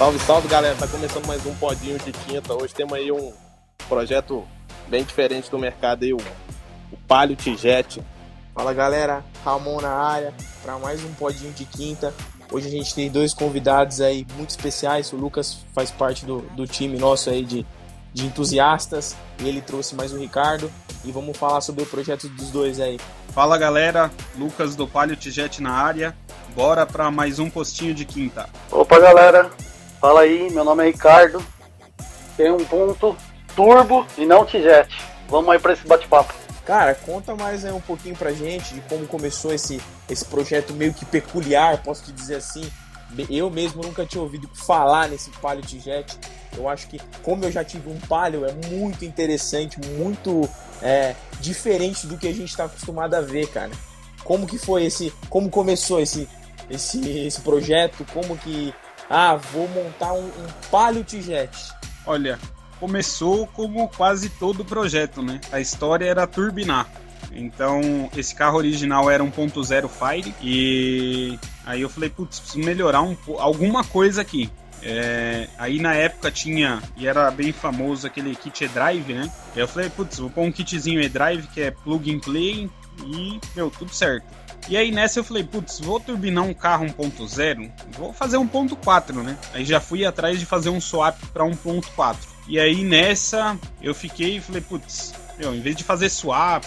Salve, salve galera, tá começando mais um podinho de quinta. Hoje temos aí um projeto bem diferente do mercado aí, o, o Palio Tijet. Fala galera, Ramon na área para mais um podinho de quinta. Hoje a gente tem dois convidados aí muito especiais. O Lucas faz parte do, do time nosso aí de, de entusiastas e ele trouxe mais o Ricardo. E vamos falar sobre o projeto dos dois aí. Fala galera, Lucas do Palio Tijet na área. Bora para mais um postinho de quinta. Opa galera, Fala aí, meu nome é Ricardo. Tem um ponto turbo e não Tijet. Vamos aí para esse bate-papo. Cara, conta mais aí um pouquinho pra gente de como começou esse, esse projeto meio que peculiar, posso te dizer assim. Eu mesmo nunca tinha ouvido falar nesse Palio Tijet. Eu acho que, como eu já tive um Palio, é muito interessante, muito é, diferente do que a gente está acostumado a ver, cara. Como que foi esse. Como começou esse, esse, esse projeto? Como que ah, vou montar um, um Palio Tijet. Olha, começou como quase todo projeto, né? A história era turbinar. Então, esse carro original era 1.0 Fire e aí eu falei, putz, preciso melhorar um, alguma coisa aqui. É, aí na época tinha, e era bem famoso aquele kit E-Drive, né? Aí eu falei, putz, vou pôr um kitzinho E-Drive que é plug and play e, meu, tudo certo. E aí nessa eu falei, putz, vou turbinar um carro 1.0, vou fazer 1.4, né? Aí já fui atrás de fazer um swap para 1.4. E aí nessa eu fiquei e falei, putz, meu, em vez de fazer swap,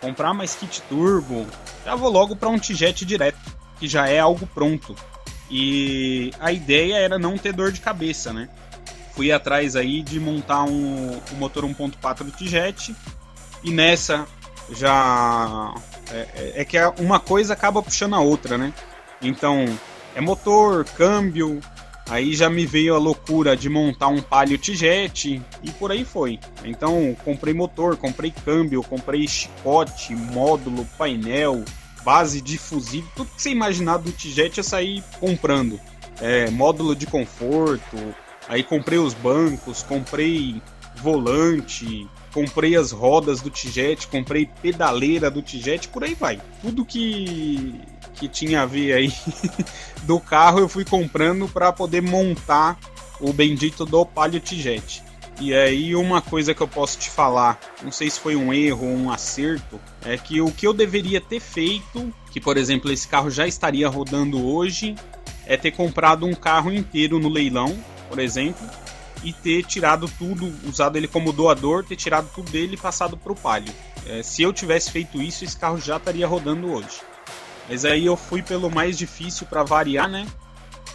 comprar mais kit turbo, já vou logo para um Tijet direto, que já é algo pronto. E a ideia era não ter dor de cabeça, né? Fui atrás aí de montar um, um motor 1.4 Tijet e nessa já é, é, é que uma coisa acaba puxando a outra, né? Então, é motor, câmbio, aí já me veio a loucura de montar um Palio Tijet e por aí foi. Então, comprei motor, comprei câmbio, comprei chicote, módulo, painel, base de fusível, tudo que você imaginar do Tijet eu saí comprando. É, módulo de conforto, aí comprei os bancos, comprei volante, comprei as rodas do Tijet, comprei pedaleira do Tijet, por aí vai. Tudo que, que tinha a ver aí do carro eu fui comprando para poder montar o bendito do Palio Tijet. E aí uma coisa que eu posso te falar, não sei se foi um erro ou um acerto, é que o que eu deveria ter feito, que por exemplo esse carro já estaria rodando hoje, é ter comprado um carro inteiro no leilão, por exemplo, e ter tirado tudo, usado ele como doador, ter tirado tudo dele e passado para o Palio. É, se eu tivesse feito isso, esse carro já estaria rodando hoje. Mas aí eu fui pelo mais difícil para variar, né?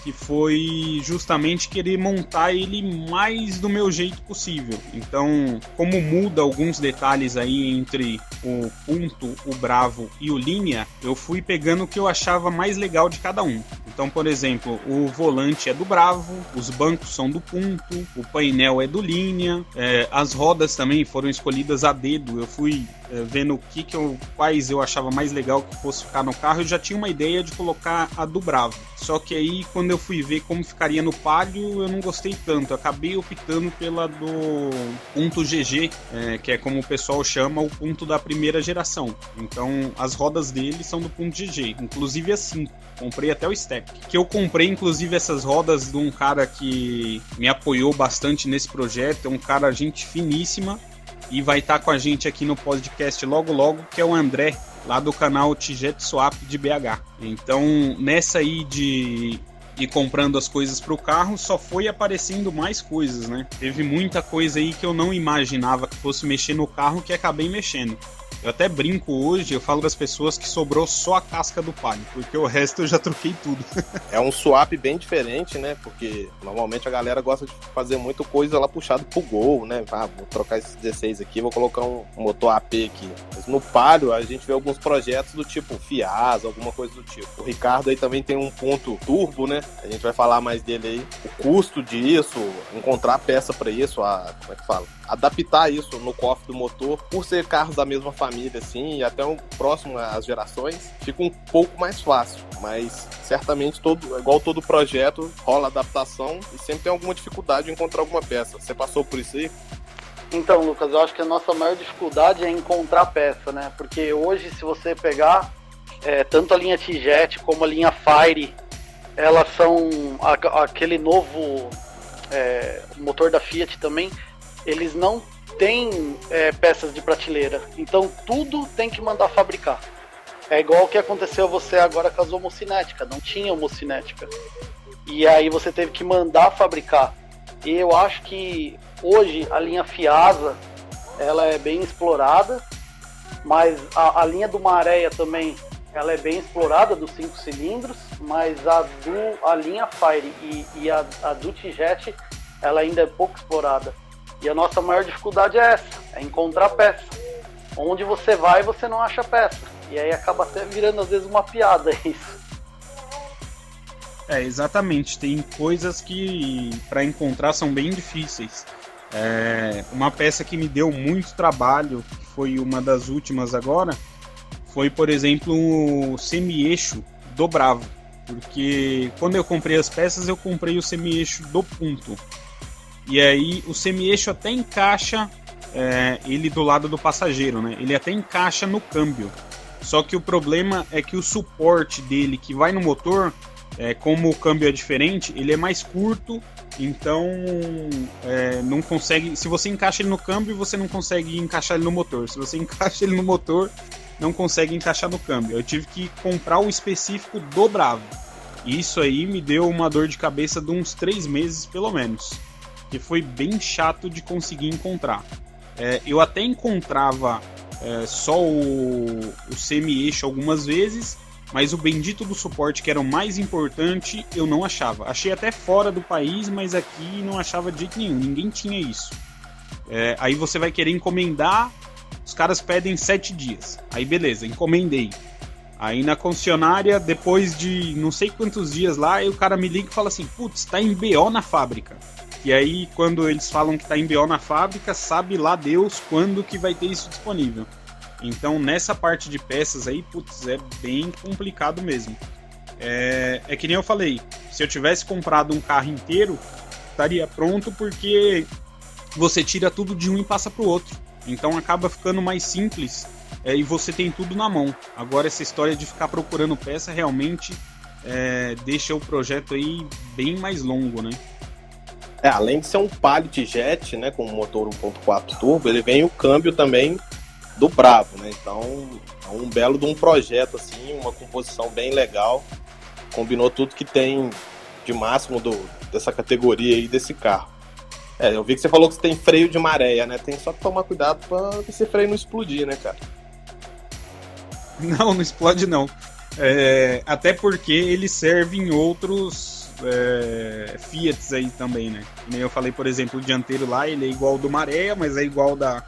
Que foi justamente querer montar ele mais do meu jeito possível. Então, como muda alguns detalhes aí entre o Punto, o Bravo e o Linha, eu fui pegando o que eu achava mais legal de cada um. Então, por exemplo, o volante é do Bravo, os bancos são do Punto, o painel é do Linha, é, as rodas também foram escolhidas a dedo. Eu fui é, vendo o que, que eu, quais eu achava mais legal que fosse ficar no carro, eu já tinha uma ideia de colocar a do Bravo. Só que aí, quando eu fui ver como ficaria no Palio, eu não gostei tanto. Acabei optando pela do ponto GG, é, que é como o pessoal chama o ponto da primeira geração. Então, as rodas dele são do ponto GG, inclusive assim. Comprei até o step. Que eu comprei, inclusive, essas rodas de um cara que me apoiou bastante nesse projeto. É um cara, gente finíssima e vai estar tá com a gente aqui no podcast logo logo, que é o André, lá do canal Tijet Swap de BH. Então, nessa aí de ir comprando as coisas para o carro, só foi aparecendo mais coisas, né? Teve muita coisa aí que eu não imaginava que fosse mexer no carro que acabei mexendo. Eu até brinco hoje, eu falo das pessoas que sobrou só a casca do Palio, porque o resto eu já troquei tudo. é um swap bem diferente, né? Porque normalmente a galera gosta de fazer muita coisa lá puxado pro gol, né? Ah, vou trocar esses 16 aqui, vou colocar um motor AP aqui. Mas no Palio a gente vê alguns projetos do tipo Fias, alguma coisa do tipo. O Ricardo aí também tem um ponto turbo, né? A gente vai falar mais dele aí. O custo disso, encontrar peça para isso, a, como é que fala? Adaptar isso no cofre do motor, por ser carros da mesma família, assim, e até um próximo às gerações, fica um pouco mais fácil. Mas certamente, todo, igual todo projeto, rola adaptação e sempre tem alguma dificuldade em encontrar alguma peça. Você passou por isso aí? Então, Lucas, eu acho que a nossa maior dificuldade é encontrar peça, né? Porque hoje, se você pegar é, tanto a linha T-Jet como a linha Fire elas são a, aquele novo é, motor da Fiat também, eles não têm é, peças de prateleira, então tudo tem que mandar fabricar. É igual o que aconteceu você agora com a homocinética, não tinha homocinética. E aí você teve que mandar fabricar. E eu acho que hoje a linha Fiasa ela é bem explorada, mas a, a linha do Maréia também ela é bem explorada dos cinco cilindros, mas a, do, a linha Fire e, e a, a do T-Jet ela ainda é pouco explorada. E a nossa maior dificuldade é essa, é encontrar peça. Onde você vai, você não acha peça. E aí acaba até virando às vezes uma piada isso. É, exatamente. Tem coisas que para encontrar são bem difíceis. É, uma peça que me deu muito trabalho, que foi uma das últimas agora, foi, por exemplo, o semi-eixo do Bravo. Porque quando eu comprei as peças, eu comprei o semi-eixo do ponto. E aí o semi-eixo até encaixa é, ele do lado do passageiro, né? Ele até encaixa no câmbio. Só que o problema é que o suporte dele que vai no motor, é, como o câmbio é diferente, ele é mais curto, então é, não consegue. Se você encaixa ele no câmbio, você não consegue encaixar ele no motor. Se você encaixa ele no motor, não consegue encaixar no câmbio. Eu tive que comprar o específico do Bravo. Isso aí me deu uma dor de cabeça de uns três meses, pelo menos. Que foi bem chato de conseguir encontrar. É, eu até encontrava é, só o, o semi-eixo algumas vezes, mas o bendito do suporte, que era o mais importante, eu não achava. Achei até fora do país, mas aqui não achava de jeito nenhum, ninguém tinha isso. É, aí você vai querer encomendar os caras pedem sete dias. Aí beleza, encomendei. Aí na concessionária, depois de não sei quantos dias lá, o cara me liga e fala assim: putz, tá em BO na fábrica. E aí, quando eles falam que tá em BO na fábrica, sabe lá Deus quando que vai ter isso disponível. Então, nessa parte de peças aí, putz, é bem complicado mesmo. É, é que nem eu falei, se eu tivesse comprado um carro inteiro, estaria pronto porque você tira tudo de um e passa pro outro. Então acaba ficando mais simples é, e você tem tudo na mão. Agora essa história de ficar procurando peça realmente é, deixa o projeto aí bem mais longo, né? É, além de ser um Pallet Jet, né, com motor 1.4 turbo, ele vem o câmbio também do Bravo, né? Então é um belo de um projeto assim, uma composição bem legal, combinou tudo que tem de máximo do, dessa categoria aí desse carro. É, eu vi que você falou que você tem freio de maréia, né? Tem só que tomar cuidado pra esse freio não explodir, né, cara? Não, não explode não. É, até porque ele serve em outros é, Fiats aí também, né? Nem eu falei, por exemplo, o dianteiro lá, ele é igual do Maréia, mas é igual da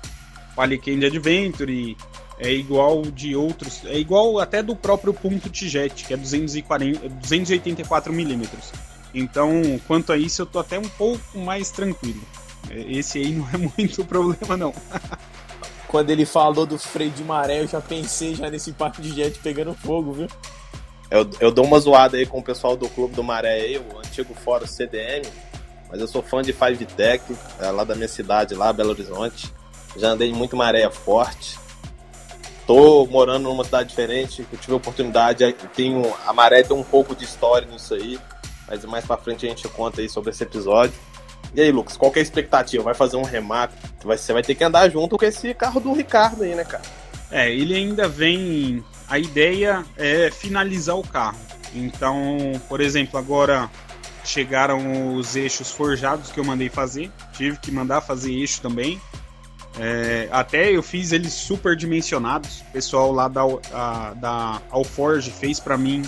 Palicande Adventure, é igual de outros, é igual até do próprio ponto T-Jet, que é 240, 284 milímetros. Então, quanto a isso, eu tô até um pouco mais tranquilo. Esse aí não é muito problema, não. Quando ele falou do freio de maré, eu já pensei já nesse parque de jet pegando fogo, viu? Eu, eu dou uma zoada aí com o pessoal do Clube do Maré o antigo fórum CDM, mas eu sou fã de Five Tech, é lá da minha cidade, lá, Belo Horizonte. Já andei muito maré forte. Tô morando numa cidade diferente, eu tive a oportunidade, tenho, a maré tem um pouco de história nisso aí. Mas mais pra frente a gente conta aí sobre esse episódio. E aí, Lucas, qual é a expectativa? Vai fazer um remate? Você vai ter que andar junto com esse carro do Ricardo aí, né, cara? É, ele ainda vem. A ideia é finalizar o carro. Então, por exemplo, agora chegaram os eixos forjados que eu mandei fazer. Tive que mandar fazer eixo também. É, até eu fiz eles super dimensionados. O pessoal lá da, a, da Alforge fez para mim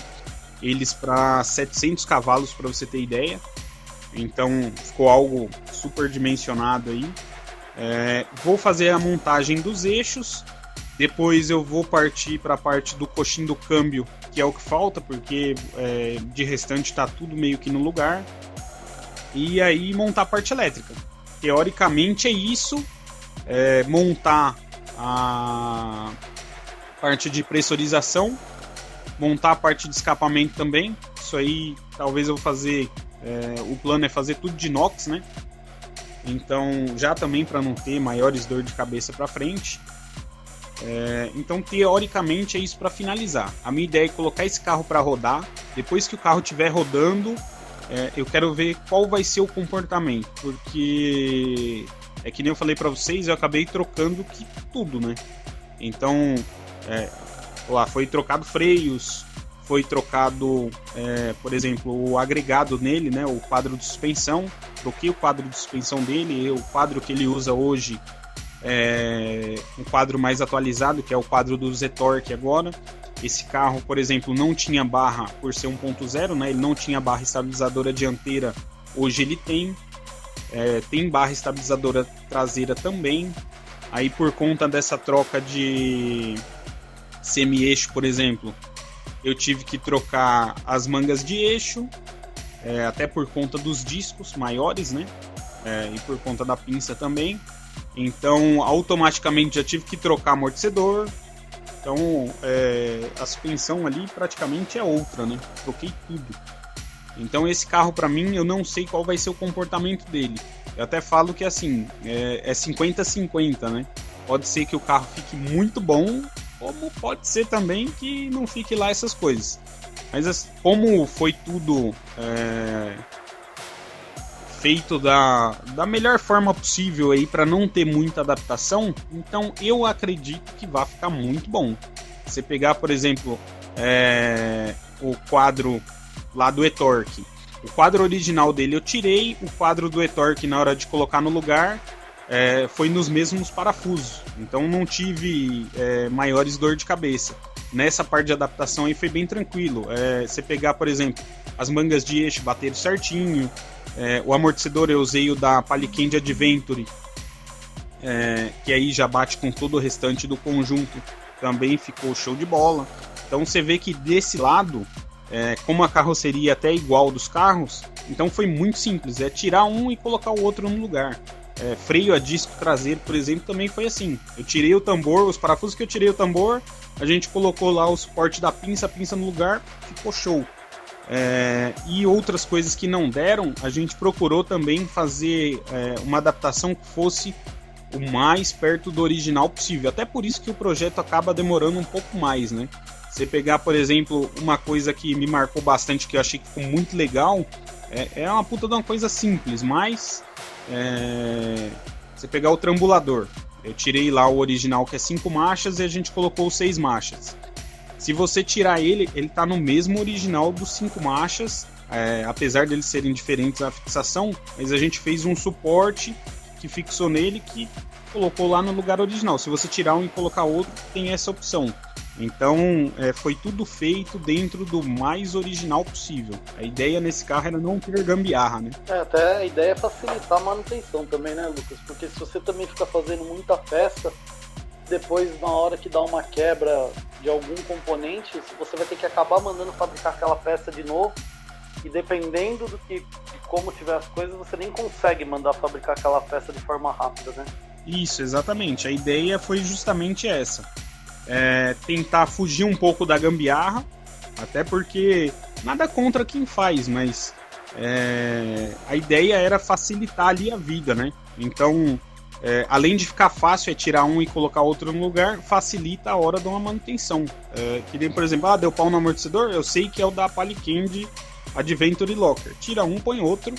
eles para 700 cavalos, para você ter ideia. Então ficou algo super dimensionado aí. É, vou fazer a montagem dos eixos. Depois eu vou partir para a parte do coxim do câmbio, que é o que falta, porque é, de restante está tudo meio que no lugar. E aí montar a parte elétrica. Teoricamente é isso. É, montar a parte de pressurização montar a parte de escapamento também. Isso aí talvez eu vou fazer. É, o plano é fazer tudo de inox, né? Então, já também para não ter maiores dor de cabeça para frente. É, então, teoricamente, é isso para finalizar. A minha ideia é colocar esse carro para rodar. Depois que o carro estiver rodando, é, eu quero ver qual vai ser o comportamento, porque é que nem eu falei para vocês, eu acabei trocando que, tudo, né? Então, é, lá foi trocado freios, foi trocado, é, por exemplo, o agregado nele, né, o quadro de suspensão. Troquei o quadro de suspensão dele, o quadro que ele usa hoje é um quadro mais atualizado, que é o quadro do Z-Torque agora. Esse carro, por exemplo, não tinha barra por ser 1.0, né? Ele não tinha barra estabilizadora dianteira, hoje ele tem. É, tem barra estabilizadora traseira também. Aí por conta dessa troca de semi-eixo, por exemplo, eu tive que trocar as mangas de eixo, é, até por conta dos discos maiores, né? É, e por conta da pinça também. Então, automaticamente já tive que trocar amortecedor. Então, é, a suspensão ali praticamente é outra, né? Troquei tudo. Então, esse carro para mim, eu não sei qual vai ser o comportamento dele. Eu até falo que assim, é 50-50, é né? Pode ser que o carro fique muito bom como pode ser também que não fique lá essas coisas. Mas como foi tudo é, feito da, da melhor forma possível aí para não ter muita adaptação, então eu acredito que vai ficar muito bom. Você pegar, por exemplo, é, o quadro lá do eTorque. O quadro original dele eu tirei, o quadro do eTorque na hora de colocar no lugar é, foi nos mesmos parafusos. Então não tive é, maiores dor de cabeça. Nessa parte de adaptação aí foi bem tranquilo. É, você pegar, por exemplo, as mangas de eixo bateram certinho. É, o amortecedor eu usei o da Palicand Adventure, é, que aí já bate com todo o restante do conjunto. Também ficou show de bola. Então você vê que desse lado, é, como a carroceria é até igual dos carros, então foi muito simples. É tirar um e colocar o outro no lugar. É, freio a disco traseiro, por exemplo, também foi assim. Eu tirei o tambor, os parafusos que eu tirei o tambor, a gente colocou lá o suporte da pinça, a pinça no lugar, ficou show. É, e outras coisas que não deram, a gente procurou também fazer é, uma adaptação que fosse o mais perto do original possível. Até por isso que o projeto acaba demorando um pouco mais, né? Você pegar, por exemplo, uma coisa que me marcou bastante, que eu achei que ficou muito legal, é, é uma puta de uma coisa simples, mas é, você pegar o trambulador. Eu tirei lá o original que é cinco marchas e a gente colocou seis marchas. Se você tirar ele, ele está no mesmo original dos cinco marchas, é, apesar deles serem diferentes a fixação, mas a gente fez um suporte que fixou nele que colocou lá no lugar original. Se você tirar um e colocar outro, tem essa opção. Então é, foi tudo feito dentro do mais original possível. A ideia nesse carro era não ter gambiarra, né? É, até a ideia é facilitar a manutenção também, né, Lucas? Porque se você também fica fazendo muita peça, depois na hora que dá uma quebra de algum componente, você vai ter que acabar mandando fabricar aquela peça de novo. E dependendo do que de como tiver as coisas, você nem consegue mandar fabricar aquela peça de forma rápida, né? Isso, exatamente. A ideia foi justamente essa é, tentar fugir um pouco da gambiarra, até porque nada contra quem faz, mas é, a ideia era facilitar ali a vida, né? Então, é, além de ficar fácil é tirar um e colocar outro no lugar, facilita a hora de uma manutenção. É, que nem, por exemplo, ah, deu pau no amortecedor, eu sei que é o da Palicand Adventure Locker. Tira um, põe outro.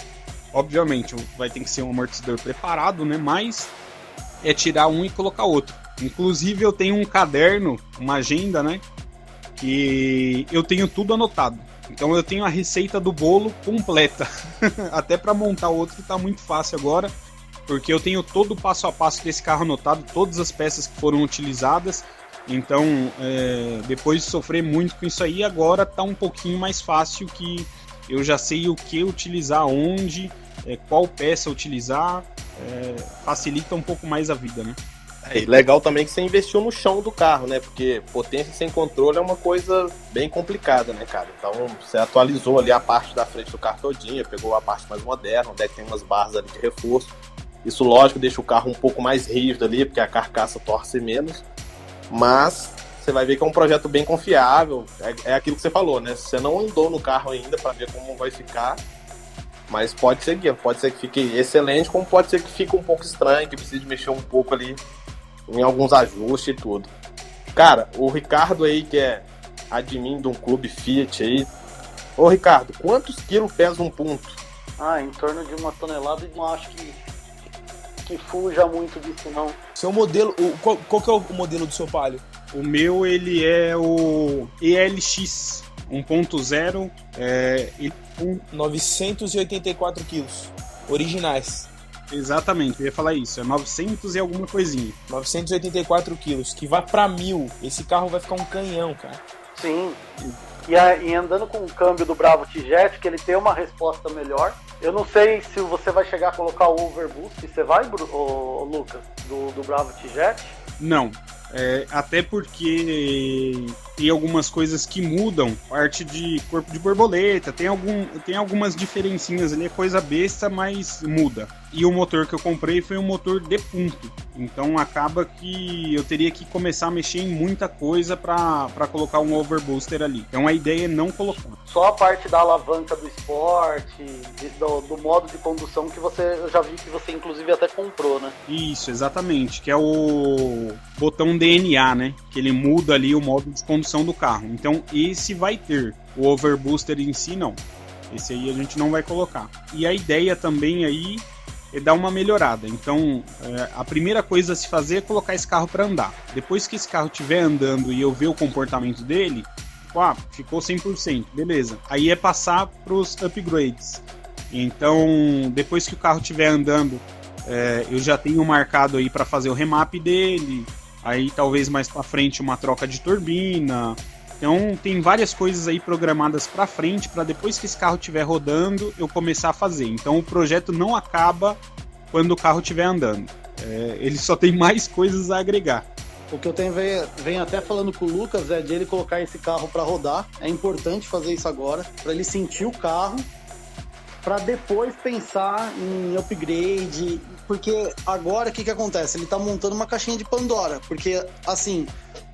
Obviamente, vai ter que ser um amortecedor preparado, né? Mas é tirar um e colocar outro. Inclusive eu tenho um caderno, uma agenda, né? Que eu tenho tudo anotado. Então eu tenho a receita do bolo completa. Até para montar outro tá muito fácil agora, porque eu tenho todo o passo a passo desse carro anotado, todas as peças que foram utilizadas. Então, é, depois de sofrer muito com isso aí, agora tá um pouquinho mais fácil que eu já sei o que utilizar onde, é, qual peça utilizar, é, facilita um pouco mais a vida, né? É, legal também que você investiu no chão do carro, né? Porque potência sem controle é uma coisa bem complicada, né, cara? Então você atualizou ali a parte da frente do carro todinha, pegou a parte mais moderna, onde é que tem umas barras ali de reforço. Isso, lógico, deixa o carro um pouco mais rígido ali, porque a carcaça torce menos. Mas você vai ver que é um projeto bem confiável. É, é aquilo que você falou, né? Você não andou no carro ainda para ver como vai ficar. Mas pode ser que pode ser que fique excelente, como pode ser que fique um pouco estranho, que precise mexer um pouco ali em alguns ajustes e tudo. Cara, o Ricardo aí, que é admin de um clube Fiat aí. Ô Ricardo, quantos quilos pesa um ponto? Ah, em torno de uma tonelada e acho que, que fuja muito disso não. Seu modelo, o, qual, qual que é o modelo do seu palio? O meu, ele é o ELX 1.0 é, e um... 984 quilos, originais. Exatamente, eu ia falar isso, é 900 e alguma coisinha. 984 quilos, que vai para mil. Esse carro vai ficar um canhão, cara. Sim. E, a, e andando com o câmbio do Bravo T-Jet, que ele tem uma resposta melhor. Eu não sei se você vai chegar a colocar o overboost. Você vai, o, Lucas, do, do Bravo T-Jet? Não. É, até porque tem algumas coisas que mudam, parte de corpo de borboleta, tem, algum, tem algumas diferencinhas ali, é coisa besta, mas muda. E o motor que eu comprei foi um motor de ponto. Então acaba que eu teria que começar a mexer em muita coisa para colocar um overbooster ali. Então a ideia é não colocar. Só a parte da alavanca do esporte, do, do, modo de condução que você eu já vi que você inclusive até comprou, né? Isso, exatamente, que é o botão DNA, né? Que ele muda ali o modo de condução do carro. Então esse vai ter. O overbooster em si não. Esse aí a gente não vai colocar. E a ideia também aí é dar uma melhorada. Então, é, a primeira coisa a se fazer é colocar esse carro para andar. Depois que esse carro estiver andando e eu ver o comportamento dele, ah, ficou 100%, beleza. Aí é passar para os upgrades. Então, depois que o carro estiver andando, é, eu já tenho marcado aí para fazer o remap dele. Aí talvez mais para frente uma troca de turbina. Então tem várias coisas aí programadas para frente para depois que esse carro estiver rodando eu começar a fazer. Então o projeto não acaba quando o carro estiver andando. É, ele só tem mais coisas a agregar. O que eu tenho venho até falando com o Lucas é de ele colocar esse carro para rodar. É importante fazer isso agora para ele sentir o carro para depois pensar em upgrade, porque agora o que, que acontece? Ele está montando uma caixinha de Pandora, porque assim,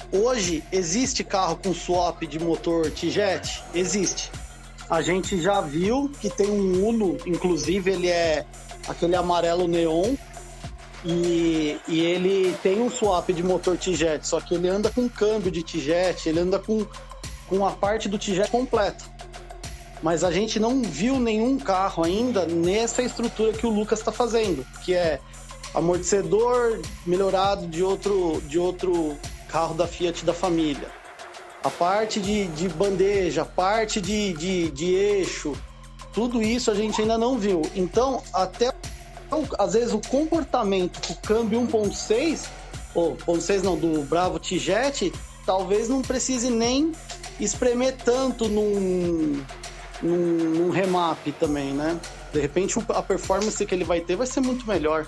hoje existe carro com swap de motor T-Jet? Existe. A gente já viu que tem um Uno, inclusive ele é aquele amarelo neon, e, e, ele tem um swap de motor T-Jet, só que ele anda com câmbio de T-Jet, ele anda com, com a parte do T-Jet completa mas a gente não viu nenhum carro ainda nessa estrutura que o Lucas está fazendo, que é amortecedor melhorado de outro, de outro carro da Fiat da família. A parte de, de bandeja, a parte de, de, de eixo, tudo isso a gente ainda não viu. Então, até às vezes o comportamento do câmbio 1.6, ou 1.6 não, do Bravo T-Jet, talvez não precise nem espremer tanto num, num, num remap também, né? De repente a performance que ele vai ter vai ser muito melhor.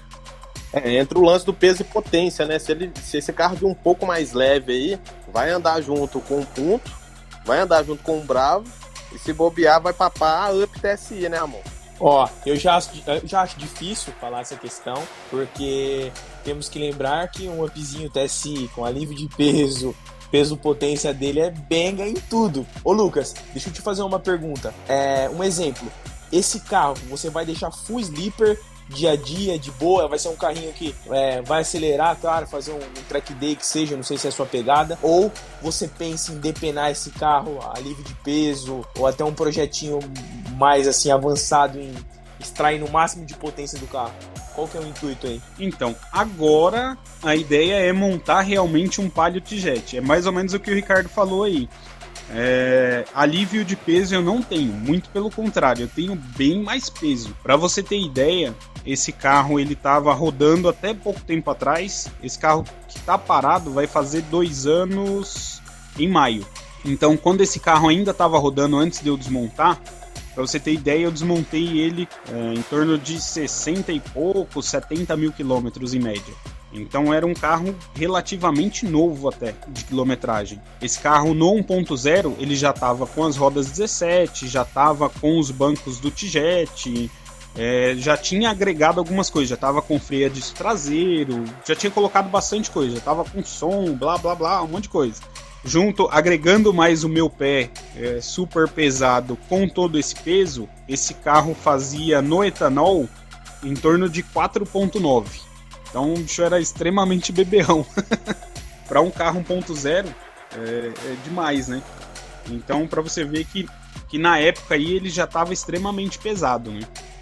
É, entra o lance do peso e potência, né? Se, ele, se esse carro vir um pouco mais leve aí, vai andar junto com o Punto, vai andar junto com o Bravo, e se bobear, vai papar a Up TSI, né, amor? Ó, eu já, eu já acho difícil falar essa questão, porque temos que lembrar que um upzinho TSI com alívio de peso, peso potência dele é benga em tudo. Ô Lucas, deixa eu te fazer uma pergunta. É, um exemplo. Esse carro, você vai deixar full sleeper dia a dia, de boa, vai ser um carrinho que é, vai acelerar, claro, fazer um, um, track day que seja, não sei se é a sua pegada, ou você pensa em depenar esse carro a livre de peso, ou até um projetinho mais assim avançado em extrair no máximo de potência do carro? Qual que é o intuito aí? Então, agora a ideia é montar realmente um Palio T-Jet. É mais ou menos o que o Ricardo falou aí. É, alívio de peso eu não tenho, muito pelo contrário, eu tenho bem mais peso. Para você ter ideia, esse carro ele estava rodando até pouco tempo atrás. Esse carro que está parado vai fazer dois anos em maio. Então, quando esse carro ainda estava rodando antes de eu desmontar, para você ter ideia, eu desmontei ele é, em torno de 60 e pouco, 70 mil quilômetros em média. Então era um carro relativamente novo até de quilometragem. Esse carro no 1.0 ele já estava com as rodas 17, já estava com os bancos do T-Jet, é, já tinha agregado algumas coisas, já estava com freio de traseiro, já tinha colocado bastante coisa, já estava com som, blá blá blá, um monte de coisa junto, agregando mais o meu pé é, super pesado com todo esse peso, esse carro fazia no etanol em torno de 4.9. Então o bicho era extremamente beberrão. para um carro 1.0 é, é demais, né? Então, para você ver que, que na época aí ele já estava extremamente pesado, né?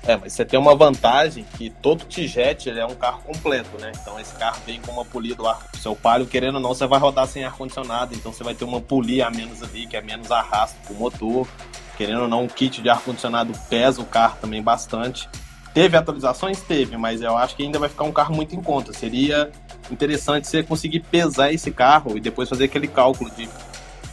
É, mas você tem uma vantagem que todo T-Jet é um carro completo, né? Então esse carro vem com uma polia do ar. Seu palio, querendo ou não, você vai rodar sem ar-condicionado, então você vai ter uma polia a menos ali, que é menos arrasto pro motor. Querendo ou não, o kit de ar-condicionado pesa o carro também bastante. Teve atualizações? Teve, mas eu acho que ainda vai ficar um carro muito em conta. Seria interessante você conseguir pesar esse carro e depois fazer aquele cálculo de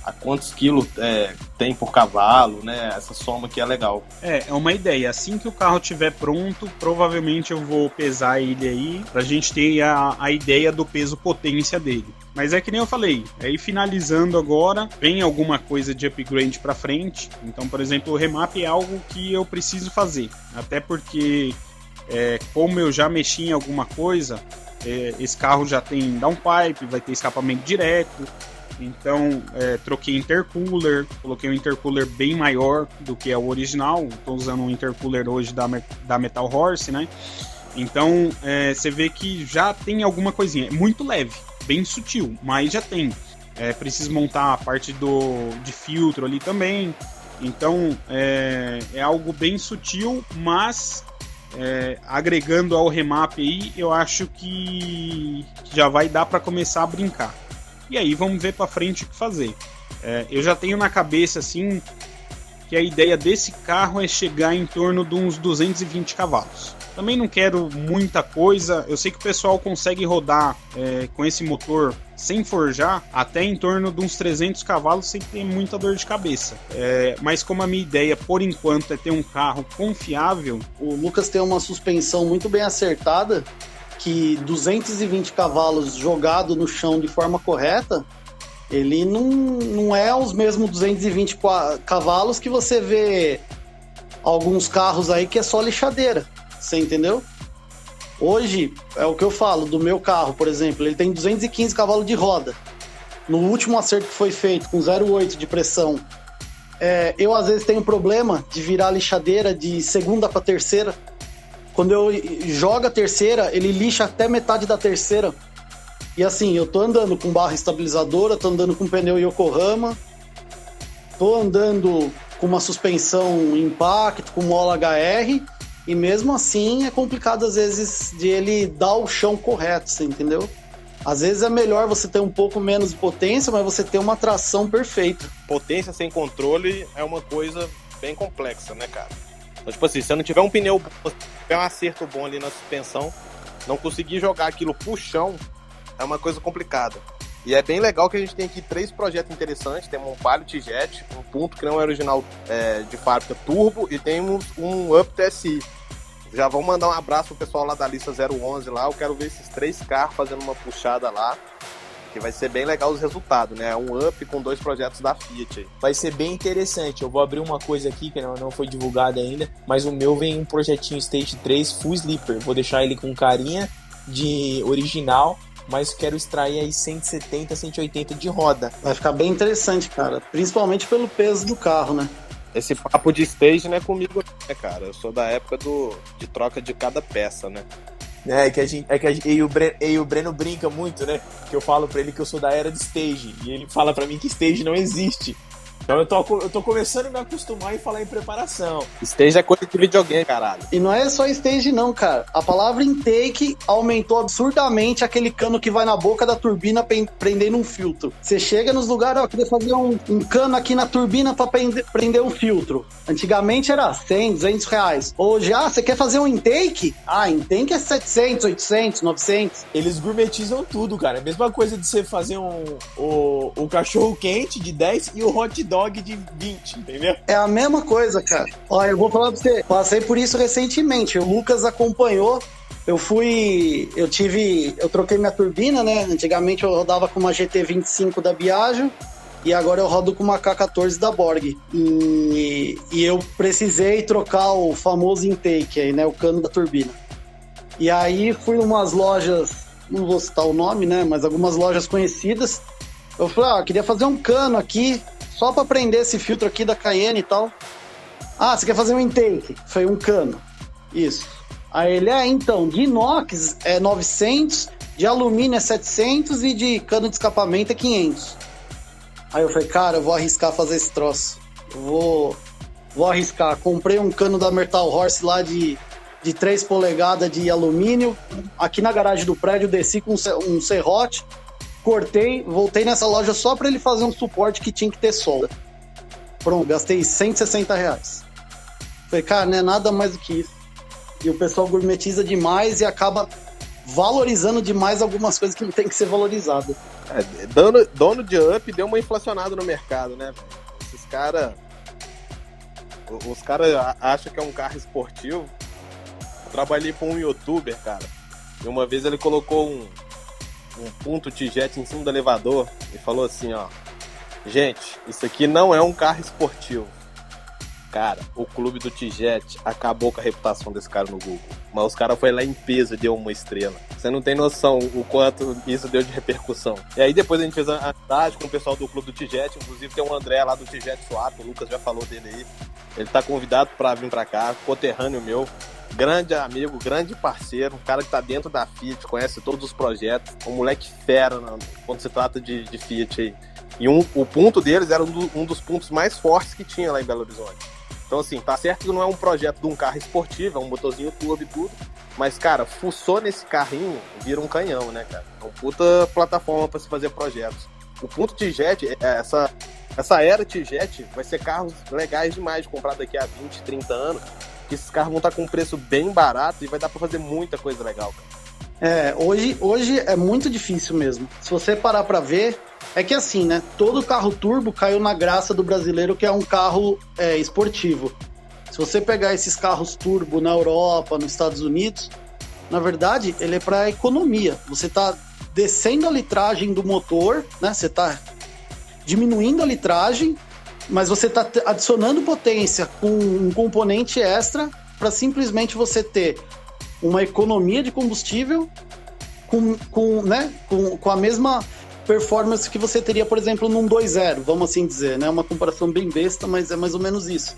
a quantos quilos é, tem por cavalo, né? Essa soma que é legal. É, é uma ideia. Assim que o carro estiver pronto, provavelmente eu vou pesar ele aí pra gente ter a, a ideia do peso potência dele. Mas é que nem eu falei, aí finalizando agora, vem alguma coisa de upgrade para frente. Então, por exemplo, o remap é algo que eu preciso fazer. Até porque, é, como eu já mexi em alguma coisa, é, esse carro já tem downpipe, vai ter escapamento direto. Então, é, troquei intercooler, coloquei um intercooler bem maior do que é o original. Estou usando um intercooler hoje da, da Metal Horse, né? Então, é, você vê que já tem alguma coisinha. É muito leve, bem sutil, mas já tem. É, preciso montar a parte do, de filtro ali também. Então, é, é algo bem sutil, mas é, agregando ao remap aí, eu acho que já vai dar para começar a brincar. E aí vamos ver para frente o que fazer. É, eu já tenho na cabeça assim que a ideia desse carro é chegar em torno de uns 220 cavalos. Também não quero muita coisa. Eu sei que o pessoal consegue rodar é, com esse motor sem forjar até em torno de uns 300 cavalos sem ter muita dor de cabeça. É, mas como a minha ideia por enquanto é ter um carro confiável, o Lucas tem uma suspensão muito bem acertada que 220 cavalos jogado no chão de forma correta, ele não, não é os mesmos 220 cavalos que você vê alguns carros aí que é só lixadeira. Você entendeu? Hoje, é o que eu falo do meu carro, por exemplo, ele tem 215 cavalos de roda. No último acerto que foi feito, com 0,8 de pressão, é, eu às vezes tenho problema de virar lixadeira de segunda para terceira quando eu jogo a terceira, ele lixa até metade da terceira. E assim, eu tô andando com barra estabilizadora, tô andando com pneu Yokohama, tô andando com uma suspensão impacto, com mola HR, e mesmo assim é complicado às vezes de ele dar o chão correto, você entendeu? Às vezes é melhor você ter um pouco menos de potência, mas você ter uma tração perfeita. Potência sem controle é uma coisa bem complexa, né, cara? Então, tipo assim, se eu não tiver um pneu bom, tiver um acerto bom ali na suspensão, não conseguir jogar aquilo pro chão, é uma coisa complicada. E é bem legal que a gente tem aqui três projetos interessantes. Temos um Palio T-Jet, um ponto que não é original é, de fábrica turbo, e temos um Up TSI. Já vou mandar um abraço pro pessoal lá da lista 011 lá. Eu quero ver esses três carros fazendo uma puxada lá que vai ser bem legal os resultados, né? Um up com dois projetos da Fiat. Vai ser bem interessante. Eu vou abrir uma coisa aqui que não, não foi divulgada ainda, mas o meu vem um projetinho Stage 3 Full Sleeper. Vou deixar ele com carinha de original, mas quero extrair aí 170, 180 de roda. Vai ficar bem interessante, cara. Principalmente pelo peso do carro, né? Esse papo de stage não é comigo, né, cara? Eu sou da época do, de troca de cada peça, né? É que a gente, é que a e, o Breno, e o Breno brinca muito, né? Que eu falo pra ele que eu sou da era de stage. E ele fala pra mim que stage não existe. Então eu tô, eu tô começando a me acostumar e falar em preparação. Stage é coisa de videogame, caralho. E não é só stage, não, cara. A palavra intake aumentou absurdamente aquele cano que vai na boca da turbina prendendo um filtro. Você chega nos lugares, ó, queria fazer um, um cano aqui na turbina pra prender, prender um filtro. Antigamente era 100, 200 reais. Hoje, ah, você quer fazer um intake? Ah, intake é 700, 800, 900. Eles gourmetizam tudo, cara. É a mesma coisa de você fazer um, o, o cachorro quente de 10 e o hot dog dog de 20, entendeu? É a mesma coisa, cara. Olha, eu vou falar pra você, passei por isso recentemente. O Lucas acompanhou. Eu fui. Eu tive. Eu troquei minha turbina, né? Antigamente eu rodava com uma GT25 da Biagio e agora eu rodo com uma K14 da Borg. E, e eu precisei trocar o famoso intake aí, né? O cano da turbina. E aí fui umas lojas, não vou citar o nome, né? Mas algumas lojas conhecidas. Eu falei, ah, queria fazer um cano aqui só para prender esse filtro aqui da Cayenne e tal. Ah, você quer fazer um intake? Foi um cano. Isso. Aí ele, é, então, de inox é 900 de alumínio é 700 e de cano de escapamento é 500. Aí eu falei, cara, eu vou arriscar fazer esse troço. Eu vou, vou arriscar. Comprei um cano da Metal Horse lá de, de 3 polegadas de alumínio. Aqui na garagem do prédio, desci com um serrote, cortei, voltei nessa loja só para ele fazer um suporte que tinha que ter solda. Pronto, gastei 160 reais. Falei, cara, não é nada mais do que isso. E o pessoal gourmetiza demais e acaba valorizando demais algumas coisas que não tem que ser valorizado. É, dono, dono de up deu uma inflacionada no mercado, né? Esses caras. Os caras acham que é um carro esportivo. Eu trabalhei com um youtuber, cara. E uma vez ele colocou um, um ponto Tijet em cima do elevador e falou assim, ó. Gente, isso aqui não é um carro esportivo. Cara, o clube do Tijet acabou com a reputação desse cara no Google. Mas os caras foi lá em peso e deu uma estrela. Você não tem noção o quanto isso deu de repercussão. E aí depois a gente fez a amizade com o pessoal do clube do Tijet, inclusive tem um André lá do Tijet Swap, o Lucas já falou dele aí. Ele tá convidado para vir para cá, coterrâneo meu, grande amigo, grande parceiro, um cara que tá dentro da Fiat, conhece todos os projetos, um moleque fera né, quando se trata de, de Fiat aí. E um, o ponto deles era um, do, um dos pontos mais fortes que tinha lá em Belo Horizonte então, assim, tá certo que não é um projeto de um carro esportivo, é um motorzinho turbo e tudo. Mas, cara, fuçou nesse carrinho, vira um canhão, né, cara? É uma puta plataforma para se fazer projetos. O ponto T-Jet, é, essa, essa era T-Jet, vai ser carros legais demais de comprar daqui a 20, 30 anos. Que esses carros vão estar tá com um preço bem barato e vai dar para fazer muita coisa legal. É, hoje, hoje é muito difícil mesmo. Se você parar para ver, é que assim, né? Todo carro turbo caiu na graça do brasileiro, que é um carro é, esportivo. Se você pegar esses carros turbo na Europa, nos Estados Unidos, na verdade, ele é para economia. Você está descendo a litragem do motor, né? Você está diminuindo a litragem, mas você está adicionando potência com um componente extra para simplesmente você ter uma economia de combustível com, com, né, com, com a mesma performance que você teria, por exemplo, num 2.0, vamos assim dizer, né? Uma comparação bem besta, mas é mais ou menos isso.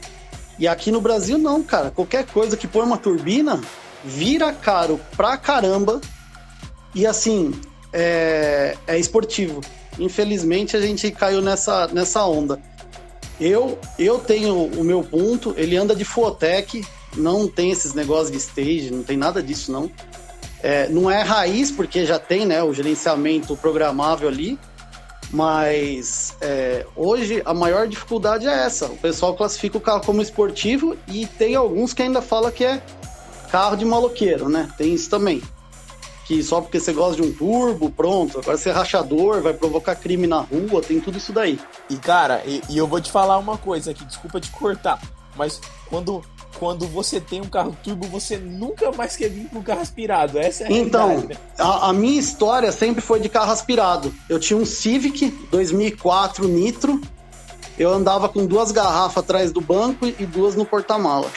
E aqui no Brasil não, cara. Qualquer coisa que põe uma turbina vira caro pra caramba. E assim, é, é esportivo. Infelizmente a gente caiu nessa, nessa onda. Eu, eu tenho o meu ponto, ele anda de Fuotec, não tem esses negócios de stage, não tem nada disso não. É, não é raiz, porque já tem né, o gerenciamento programável ali, mas é, hoje a maior dificuldade é essa. O pessoal classifica o carro como esportivo e tem alguns que ainda fala que é carro de maloqueiro, né? Tem isso também. Que só porque você gosta de um turbo, pronto, agora você é rachador, vai provocar crime na rua, tem tudo isso daí. E cara, e, e eu vou te falar uma coisa aqui, desculpa te cortar, mas quando quando você tem um carro turbo, você nunca mais quer vir com um carro aspirado. Essa é a Então, né? a, a, minha história sempre foi de carro aspirado. Eu tinha um Civic 2004 Nitro. Eu andava com duas garrafas atrás do banco e duas no porta-mala.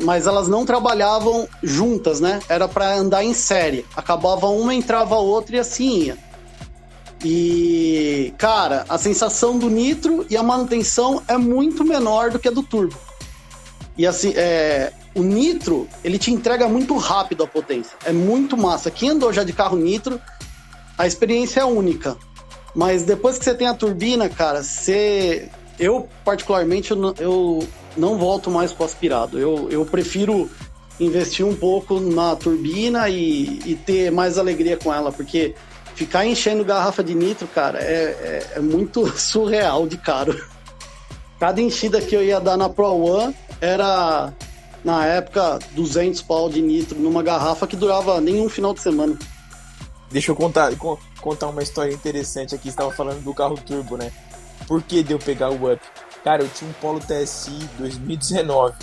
Mas elas não trabalhavam juntas, né? Era para andar em série. Acabava uma, entrava a outra e assim ia. E, cara, a sensação do nitro e a manutenção é muito menor do que a do turbo. E assim, é, o nitro, ele te entrega muito rápido a potência. É muito massa. Quem andou já de carro nitro, a experiência é única. Mas depois que você tem a turbina, cara, você. Eu, particularmente, eu não, volto mais pro aspirado. Eu, eu prefiro investir um pouco na turbina e, e ter mais alegria com ela, porque ficar enchendo garrafa de nitro, cara, é, é, é muito surreal de caro. Cada enchida que eu ia dar na Pro One era, na época, 200 pau de nitro numa garrafa que durava nem um final de semana. Deixa eu contar, contar uma história interessante aqui. Você estava falando do carro turbo, né? Por que deu pegar o Up? Cara, eu tinha um Polo TSI 2019.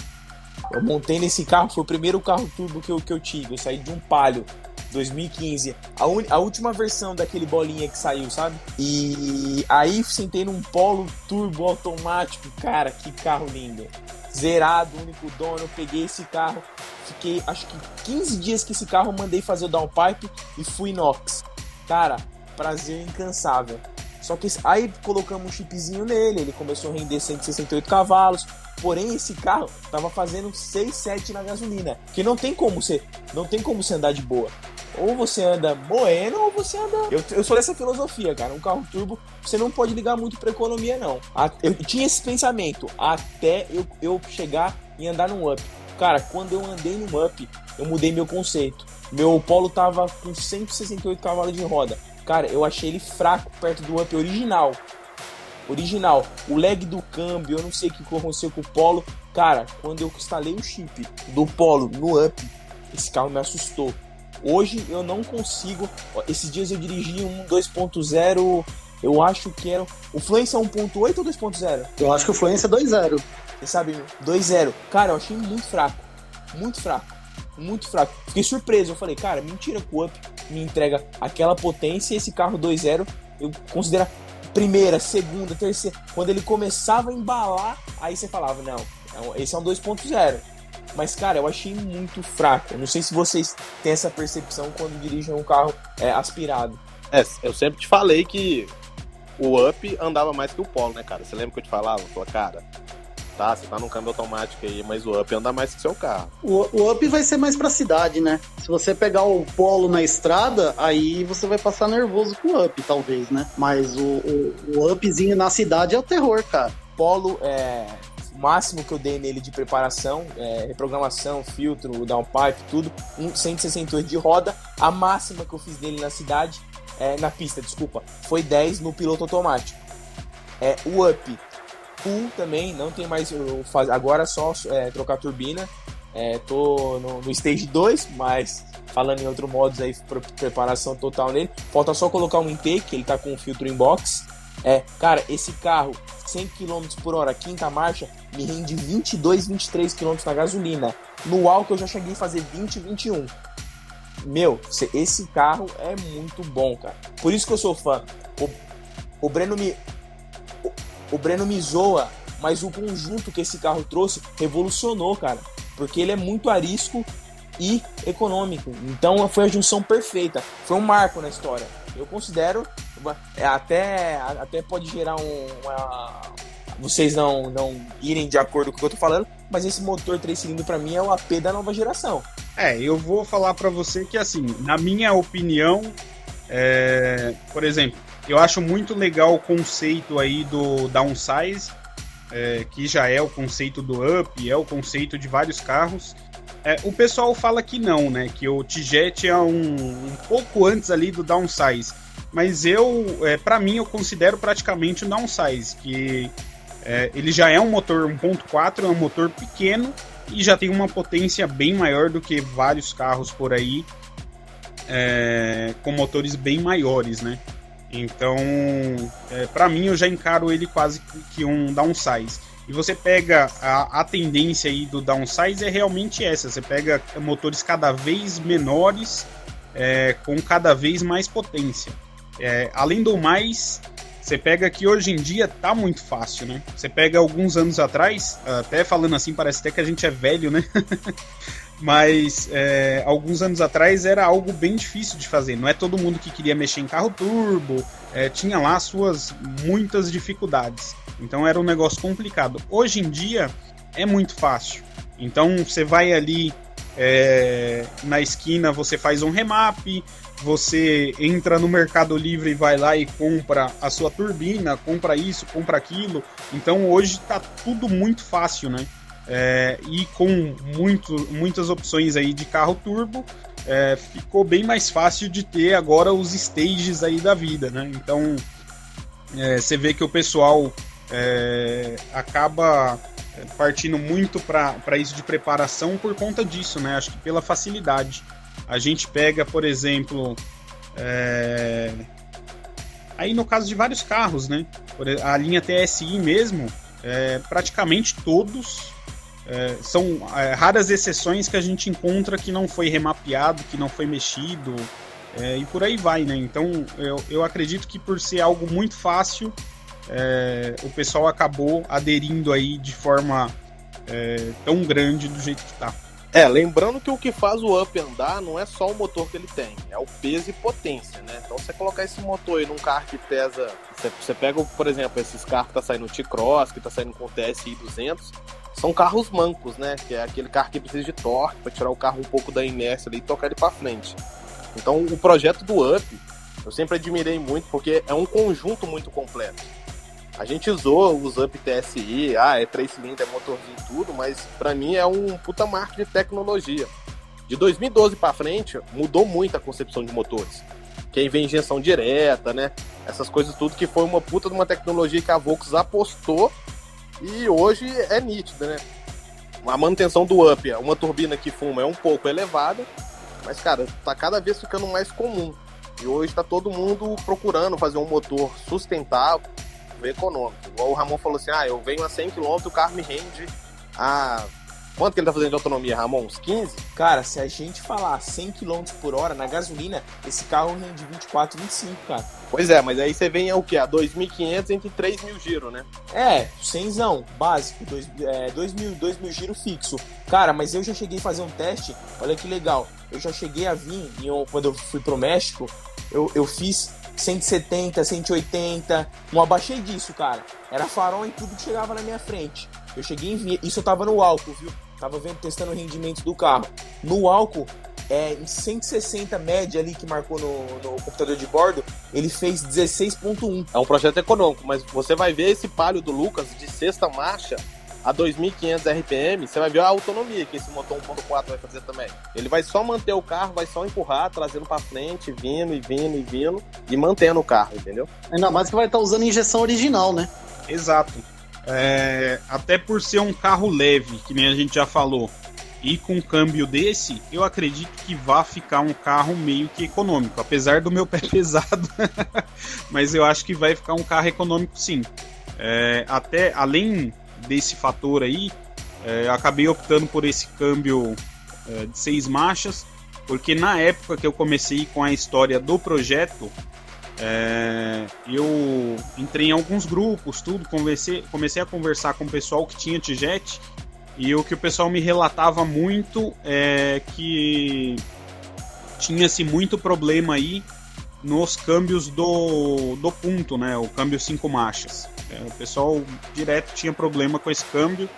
Eu montei nesse carro, foi o primeiro carro turbo que eu, que eu tive. Eu saí de um Palio 2015, a, un... a última versão daquele bolinha que saiu, sabe? E aí sentei num polo turbo automático, cara, que carro lindo. Zerado, único dono, peguei esse carro, fiquei acho que 15 dias que esse carro mandei fazer o downpipe e fui inox. Cara, prazer incansável. Só que aí colocamos um chipzinho nele, ele começou a render 168 cavalos. Porém, esse carro tava fazendo 6, 7 na gasolina. Que não tem como você, não tem como você andar de boa. Ou você anda moendo, ou você anda. Eu, eu sou dessa filosofia, cara. Um carro turbo, você não pode ligar muito pra economia, não. Eu tinha esse pensamento até eu, eu chegar e andar num up. Cara, quando eu andei no up, eu mudei meu conceito. Meu Polo tava com 168 cavalos de roda. Cara, eu achei ele fraco perto do up original. Original. O leg do câmbio, eu não sei o que aconteceu com o Polo. Cara, quando eu instalei o chip do Polo no up, esse carro me assustou. Hoje eu não consigo. Esses dias eu dirigi um 2.0. Eu acho que era. O Fluence é 1.8 ou 2.0? Eu acho que o Fluence é 2.0. Você sabe? 2.0. Cara, eu achei muito fraco. Muito fraco. Muito fraco. Fiquei surpreso. Eu falei, cara, mentira que o Up me entrega aquela potência e esse carro 2.0 eu considero primeira, segunda, terceira. Quando ele começava a embalar, aí você falava, não, é esse é um 2.0. Mas, cara, eu achei muito fraco. Eu não sei se vocês têm essa percepção quando dirigem um carro é, aspirado. É, eu sempre te falei que o Up andava mais que o Polo, né, cara? Você lembra que eu te falava? Eu falei, cara, tá, você tá num câmbio automático aí, mas o Up anda mais que o seu carro. O, o Up vai ser mais pra cidade, né? Se você pegar o Polo na estrada, aí você vai passar nervoso com o Up, talvez, né? Mas o, o, o Upzinho na cidade é o terror, cara. Polo é o máximo que eu dei nele de preparação, é, reprogramação, filtro, downpipe, tudo, um 168 de roda. A máxima que eu fiz nele na cidade, é, na pista, desculpa, foi 10 no piloto automático. É, o up, full também, não tem mais. Faz, agora só é, trocar turbina. É, tô no, no stage 2, mas falando em outro modos aí, preparação total nele. Falta só colocar um intake, ele tá com o filtro inbox. É, cara, esse carro, 100 km por hora, quinta marcha, me rende 22, 23 km na gasolina. No álcool eu já cheguei a fazer 20, 21. Meu, esse carro é muito bom, cara. Por isso que eu sou fã. O, o Breno me, o Breno me zoa, mas o conjunto que esse carro trouxe revolucionou, cara. Porque ele é muito arisco e econômico. Então foi a junção perfeita. Foi um marco na história. Eu considero. É, até, até pode gerar um, uma, vocês não, não irem de acordo com o que eu tô falando, mas esse motor 3 cilindros para mim é o AP da nova geração. É, eu vou falar para você que assim, na minha opinião, é, por exemplo, eu acho muito legal o conceito aí do downsize, é, que já é o conceito do up, é o conceito de vários carros. É, o pessoal fala que não, né? Que o T-Jet é um, um, pouco antes ali do downsize. Mas eu, é, para mim, eu considero praticamente um downsize, que é, ele já é um motor 1.4, é um motor pequeno e já tem uma potência bem maior do que vários carros por aí é, com motores bem maiores, né? Então, é, para mim, eu já encaro ele quase que um downsize. E você pega a, a tendência aí do downsize é realmente essa. Você pega motores cada vez menores é, com cada vez mais potência. É, além do mais, você pega que hoje em dia tá muito fácil, né? Você pega alguns anos atrás, até falando assim, parece até que a gente é velho, né? Mas é, alguns anos atrás era algo bem difícil de fazer. Não é todo mundo que queria mexer em carro turbo, é, tinha lá suas muitas dificuldades. Então era um negócio complicado. Hoje em dia é muito fácil. Então você vai ali é, na esquina, você faz um remap, você entra no Mercado Livre e vai lá e compra a sua turbina, compra isso, compra aquilo. Então hoje tá tudo muito fácil, né? É, e com muito, muitas opções aí de carro turbo, é, ficou bem mais fácil de ter agora os stages aí da vida, né? Então é, você vê que o pessoal é, acaba é, partindo muito para isso de preparação por conta disso, né? Acho que pela facilidade. A gente pega, por exemplo, é, aí no caso de vários carros, né? A linha TSI mesmo, é, praticamente todos é, são é, raras exceções que a gente encontra que não foi remapeado, que não foi mexido, é, e por aí vai, né? Então eu, eu acredito que por ser algo muito fácil, é, o pessoal acabou aderindo aí de forma é, tão grande do jeito que tá. É, lembrando que o que faz o Up andar não é só o motor que ele tem, é o peso e potência, né? Então você colocar esse motor aí num carro que pesa. Você, pega, por exemplo, esses carros que tá saindo T-Cross, que tá saindo com TSI 200, são carros mancos, né? Que é aquele carro que precisa de torque para tirar o carro um pouco da inércia ali e tocar ele para frente. Então o projeto do Up, eu sempre admirei muito porque é um conjunto muito completo. A gente usou os Up TSI, ah, é três cilindros, é motorzinho e tudo, mas para mim é um puta marco de tecnologia. De 2012 para frente, mudou muito a concepção de motores. Quem vem injeção direta, né? Essas coisas tudo que foi uma puta de uma tecnologia que a Volks apostou e hoje é nítida, né? A manutenção do up, uma turbina que fuma é um pouco elevada, mas cara, tá cada vez ficando mais comum. E hoje está todo mundo procurando fazer um motor sustentável, econômico. Igual o Ramon falou assim: ah, eu venho a 100 km, o carro me rende a. Quanto que ele tá fazendo de autonomia, Ramon? Uns 15? Cara, se a gente falar 100 km por hora na gasolina, esse carro rende 24, 25, cara. Pois é, mas aí você vem a o quê? A 2.500 entre 3 mil giros, né? É, 100zão, básico, 2 é, dois mil, dois mil giro fixo. Cara, mas eu já cheguei a fazer um teste, olha que legal. Eu já cheguei a vir, em, quando eu fui pro México, eu, eu fiz 170, 180. Não abaixei disso, cara. Era farol em tudo que chegava na minha frente. Eu cheguei em. Isso eu tava no álcool, viu? Tava vendo, testando o rendimento do carro. No álcool, é, em 160 média ali que marcou no, no computador de bordo, ele fez 16.1. É um projeto econômico, mas você vai ver esse palio do Lucas de sexta marcha, a 2.500 RPM, você vai ver a autonomia que esse motor 1.4 vai fazer também. Ele vai só manter o carro, vai só empurrar, trazendo para frente, vindo e vindo e vindo e mantendo o carro, entendeu? Ainda mais que vai estar tá usando injeção original, né? Exato. É, até por ser um carro leve, que nem a gente já falou, e com um câmbio desse, eu acredito que vai ficar um carro meio que econômico, apesar do meu pé pesado, mas eu acho que vai ficar um carro econômico sim. É, até além desse fator aí, é, acabei optando por esse câmbio é, de seis marchas, porque na época que eu comecei com a história do projeto, é, eu entrei em alguns grupos, tudo, comecei, comecei a conversar com o pessoal que tinha Tijet e o que o pessoal me relatava muito é que tinha-se muito problema aí nos câmbios do, do ponto, né? O câmbio cinco marchas. É, o pessoal direto tinha problema com esse câmbio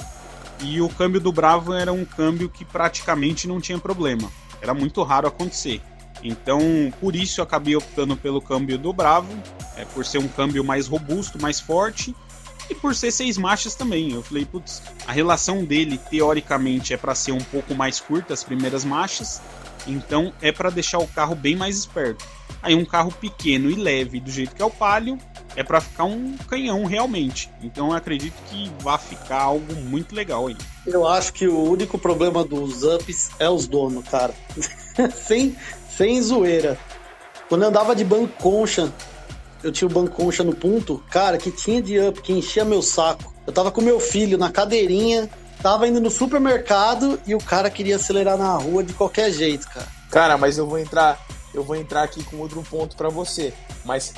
e o câmbio do Bravo era um câmbio que praticamente não tinha problema. Era muito raro acontecer. Então, por isso eu acabei optando pelo câmbio do Bravo, é, por ser um câmbio mais robusto, mais forte e por ser seis marchas também. Eu falei, putz, a relação dele teoricamente é para ser um pouco mais curta as primeiras marchas, então é para deixar o carro bem mais esperto. Aí um carro pequeno e leve do jeito que é o Palio é para ficar um canhão realmente. Então eu acredito que vai ficar algo muito legal aí. Eu acho que o único problema dos ups é os donos, cara. sem, sem zoeira. Quando eu andava de banco concha, eu tinha o banco concha no ponto, cara, que tinha de up, que enchia meu saco. Eu tava com meu filho na cadeirinha, tava indo no supermercado e o cara queria acelerar na rua de qualquer jeito, cara. Cara, mas eu vou entrar, eu vou entrar aqui com outro ponto para você. Mas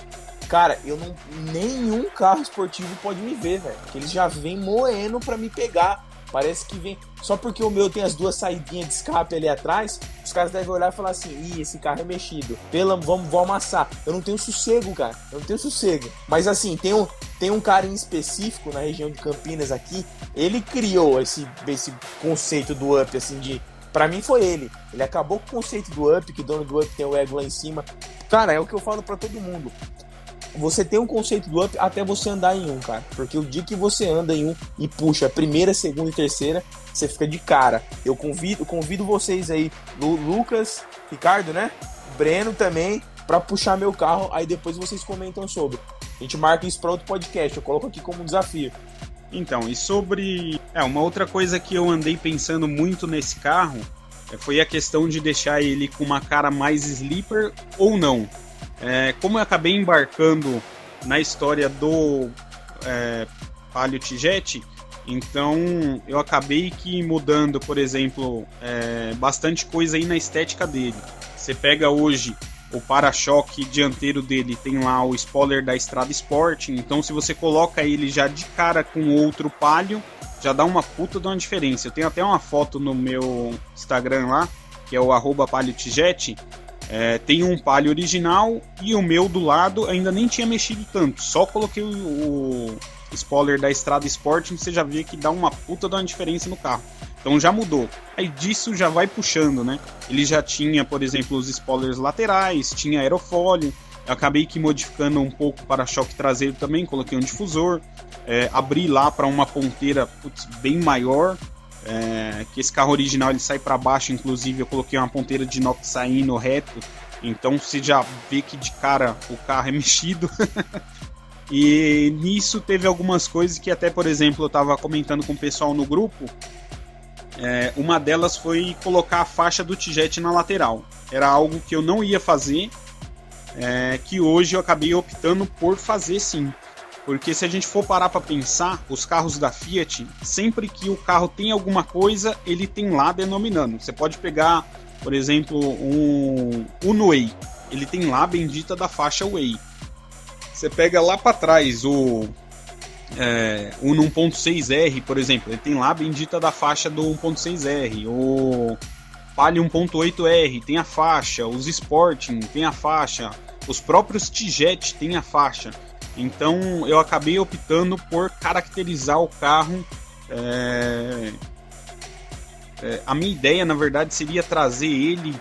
Cara, eu não. Nenhum carro esportivo pode me ver, velho. Porque eles já vêm moendo para me pegar. Parece que vem. Só porque o meu tem as duas saídinhas de escape ali atrás, os caras devem olhar e falar assim: ih, esse carro é mexido. Pela, vamos, vou amassar. Eu não tenho sossego, cara. Eu não tenho sossego. Mas assim, tem um, tem um cara em específico na região de Campinas aqui. Ele criou esse, esse conceito do up, assim, de. Pra mim foi ele. Ele acabou com o conceito do up, que dono do up tem o ego lá em cima. Cara, é o que eu falo para todo mundo você tem um conceito do up até você andar em um, cara. Porque o dia que você anda em um e puxa a primeira, segunda e terceira, você fica de cara. Eu convido, convido vocês aí, Lu, Lucas, Ricardo, né? Breno também, para puxar meu carro. Aí depois vocês comentam sobre. A gente marca isso para outro podcast. Eu coloco aqui como desafio. Então, e sobre. É, uma outra coisa que eu andei pensando muito nesse carro é, foi a questão de deixar ele com uma cara mais sleeper ou não. É, como eu acabei embarcando na história do é, Palio Tijet, então eu acabei que mudando, por exemplo, é, bastante coisa aí na estética dele. Você pega hoje o para-choque dianteiro dele, tem lá o spoiler da Estrada Sport, então se você coloca ele já de cara com outro Palio, já dá uma puta de uma diferença. Eu tenho até uma foto no meu Instagram lá, que é o arroba é, tem um Palio original e o meu do lado ainda nem tinha mexido tanto. Só coloquei o, o spoiler da Estrada Sport e você já vê que dá uma puta de uma diferença no carro. Então já mudou. Aí disso já vai puxando, né? Ele já tinha, por exemplo, os spoilers laterais, tinha aerofólio. Eu acabei que modificando um pouco para choque traseiro também, coloquei um difusor, é, abri lá para uma ponteira putz, bem maior, é, que esse carro original ele sai para baixo, inclusive eu coloquei uma ponteira de inox saindo reto, então você já vê que de cara o carro é mexido. e nisso teve algumas coisas que até, por exemplo, eu estava comentando com o pessoal no grupo, é, uma delas foi colocar a faixa do Tijet na lateral. Era algo que eu não ia fazer, é, que hoje eu acabei optando por fazer sim. Porque se a gente for parar para pensar, os carros da Fiat, sempre que o carro tem alguma coisa, ele tem lá denominando. Você pode pegar, por exemplo, um Uno Way, ele tem lá a bendita da faixa Way. Você pega lá para trás o é, o 1.6R, por exemplo, ele tem lá a bendita da faixa do 1.6R. O Palio 1.8R tem a faixa, os Sporting tem a faixa, os próprios Tijet tem a faixa. Então eu acabei optando por caracterizar o carro. É... É, a minha ideia, na verdade, seria trazer ele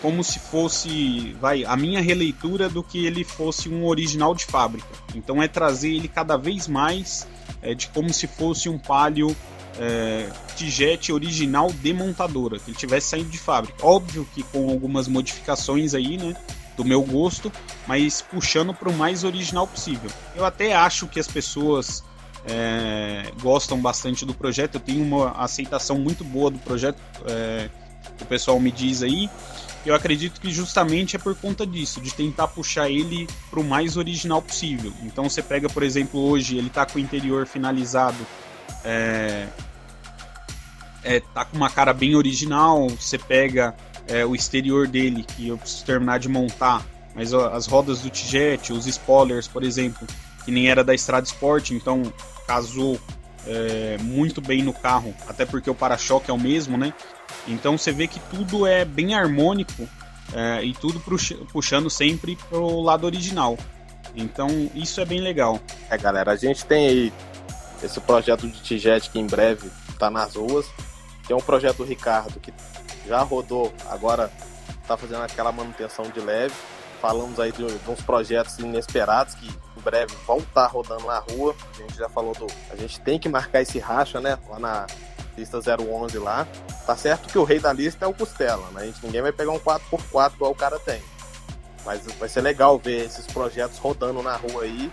como se fosse, vai, a minha releitura do que ele fosse um original de fábrica. Então é trazer ele cada vez mais é, de como se fosse um Palio é, Tijet original de montadora, que ele tivesse saindo de fábrica. Óbvio que com algumas modificações aí, né, do meu gosto, mas puxando para o mais original possível. Eu até acho que as pessoas é, gostam bastante do projeto, eu tenho uma aceitação muito boa do projeto, é, o pessoal me diz aí. Eu acredito que justamente é por conta disso, de tentar puxar ele para o mais original possível. Então você pega, por exemplo, hoje ele está com o interior finalizado, é, é, tá com uma cara bem original. Você pega é, o exterior dele, que eu preciso terminar de montar, mas ó, as rodas do Tijet, os spoilers, por exemplo, que nem era da Estrada Sport, então casou é, muito bem no carro, até porque o para-choque é o mesmo, né? Então você vê que tudo é bem harmônico é, e tudo puxando sempre pro lado original. Então isso é bem legal. É, galera, a gente tem aí esse projeto de Tijet que em breve está nas ruas. Tem um projeto do Ricardo que já rodou, agora está fazendo aquela manutenção de leve. Falamos aí de, uns projetos inesperados que em breve vão estar tá rodando na rua. A gente já falou do. A gente tem que marcar esse racha, né? Lá na lista 011 lá. Tá certo que o rei da lista é o Costela, né? A gente, ninguém vai pegar um 4x4 igual o cara tem. Mas vai ser legal ver esses projetos rodando na rua aí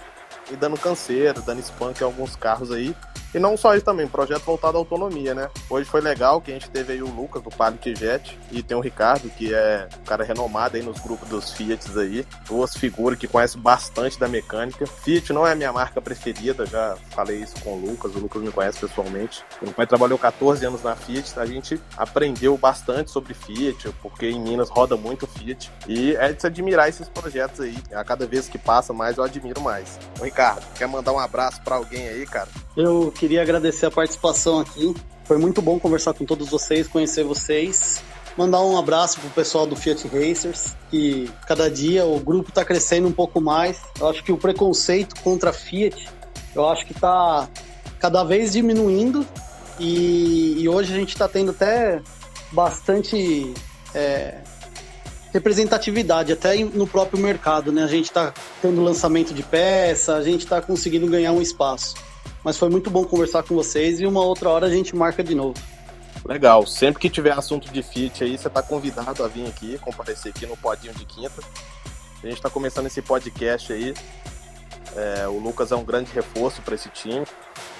e dando canseiro, dando spam em alguns carros aí. E não só isso também, projeto voltado à autonomia, né? Hoje foi legal que a gente teve aí o Lucas do Palio Jet e tem o Ricardo, que é um cara renomado aí nos grupos dos Fiats aí. Duas figuras que conhecem bastante da mecânica. Fiat não é a minha marca preferida, já falei isso com o Lucas, o Lucas me conhece pessoalmente. Meu pai trabalhou 14 anos na Fiat, a gente aprendeu bastante sobre Fiat, porque em Minas roda muito Fiat. E é de se admirar esses projetos aí. A cada vez que passa mais, eu admiro mais. O Ricardo, quer mandar um abraço para alguém aí, cara? Eu queria agradecer a participação aqui. Foi muito bom conversar com todos vocês, conhecer vocês. Mandar um abraço pro pessoal do Fiat Racers, que cada dia o grupo está crescendo um pouco mais. Eu acho que o preconceito contra a Fiat, eu acho que está cada vez diminuindo e, e hoje a gente está tendo até bastante é, representatividade até no próprio mercado, né? A gente está tendo lançamento de peça, a gente está conseguindo ganhar um espaço. Mas foi muito bom conversar com vocês e uma outra hora a gente marca de novo. Legal. Sempre que tiver assunto de Fiat aí, você está convidado a vir aqui, comparecer aqui no Podinho de Quinta. A gente está começando esse podcast aí. É, o Lucas é um grande reforço para esse time.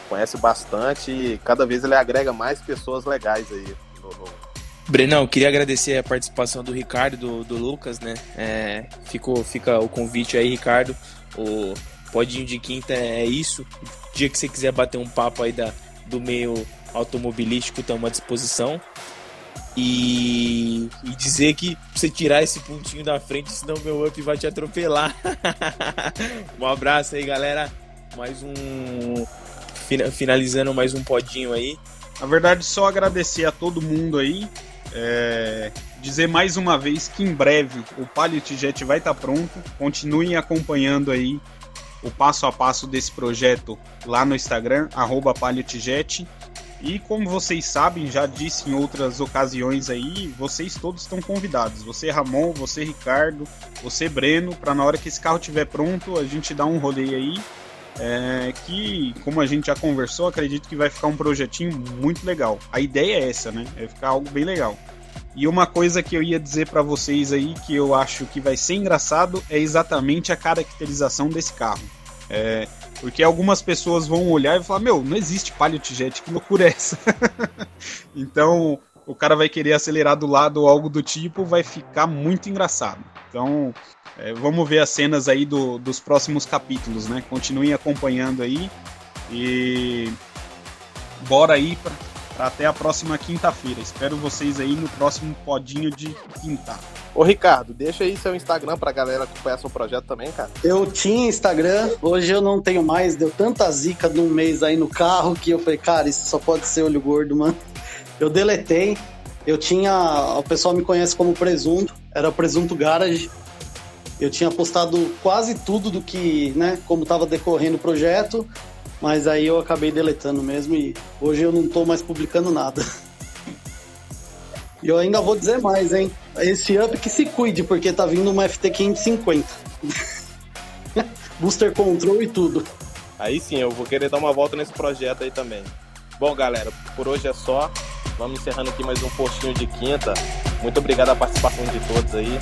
Conhece bastante e cada vez ele agrega mais pessoas legais aí no, no... Brenão, queria agradecer a participação do Ricardo, do, do Lucas, né? É, ficou, fica o convite aí, Ricardo. O Podinho de Quinta é isso dia que você quiser bater um papo aí da, do meio automobilístico, estamos à disposição. E, e, dizer que você tirar esse pontinho da frente, senão meu up vai te atropelar. um abraço aí, galera. Mais um. Finalizando mais um podinho aí. Na verdade, só agradecer a todo mundo aí. É, dizer mais uma vez que em breve o Palio Jet vai estar pronto. Continuem acompanhando aí o passo a passo desse projeto lá no Instagram, arroba E como vocês sabem, já disse em outras ocasiões aí, vocês todos estão convidados. Você Ramon, você Ricardo, você Breno, para na hora que esse carro estiver pronto, a gente dar um rolê aí. É, que, como a gente já conversou, acredito que vai ficar um projetinho muito legal. A ideia é essa, né? É ficar algo bem legal. E uma coisa que eu ia dizer para vocês aí que eu acho que vai ser engraçado é exatamente a caracterização desse carro. É, porque algumas pessoas vão olhar e falar: Meu, não existe Pilot Jet, que loucura é essa? então, o cara vai querer acelerar do lado ou algo do tipo, vai ficar muito engraçado. Então, é, vamos ver as cenas aí do, dos próximos capítulos, né? Continuem acompanhando aí e bora aí para até a próxima quinta-feira. Espero vocês aí no próximo podinho de quinta. Ô Ricardo, deixa aí seu Instagram pra galera acompanhar seu projeto também, cara. Eu tinha Instagram, hoje eu não tenho mais, deu tanta zica de um mês aí no carro que eu falei, cara, isso só pode ser olho gordo, mano. Eu deletei, eu tinha. O pessoal me conhece como Presunto, era Presunto Garage. Eu tinha postado quase tudo do que, né, como tava decorrendo o projeto, mas aí eu acabei deletando mesmo e hoje eu não tô mais publicando nada. E eu ainda vou dizer mais, hein? Esse up que se cuide, porque tá vindo uma FT550. Booster control e tudo. Aí sim, eu vou querer dar uma volta nesse projeto aí também. Bom, galera, por hoje é só. Vamos encerrando aqui mais um postinho de quinta. Muito obrigado a participação de todos aí.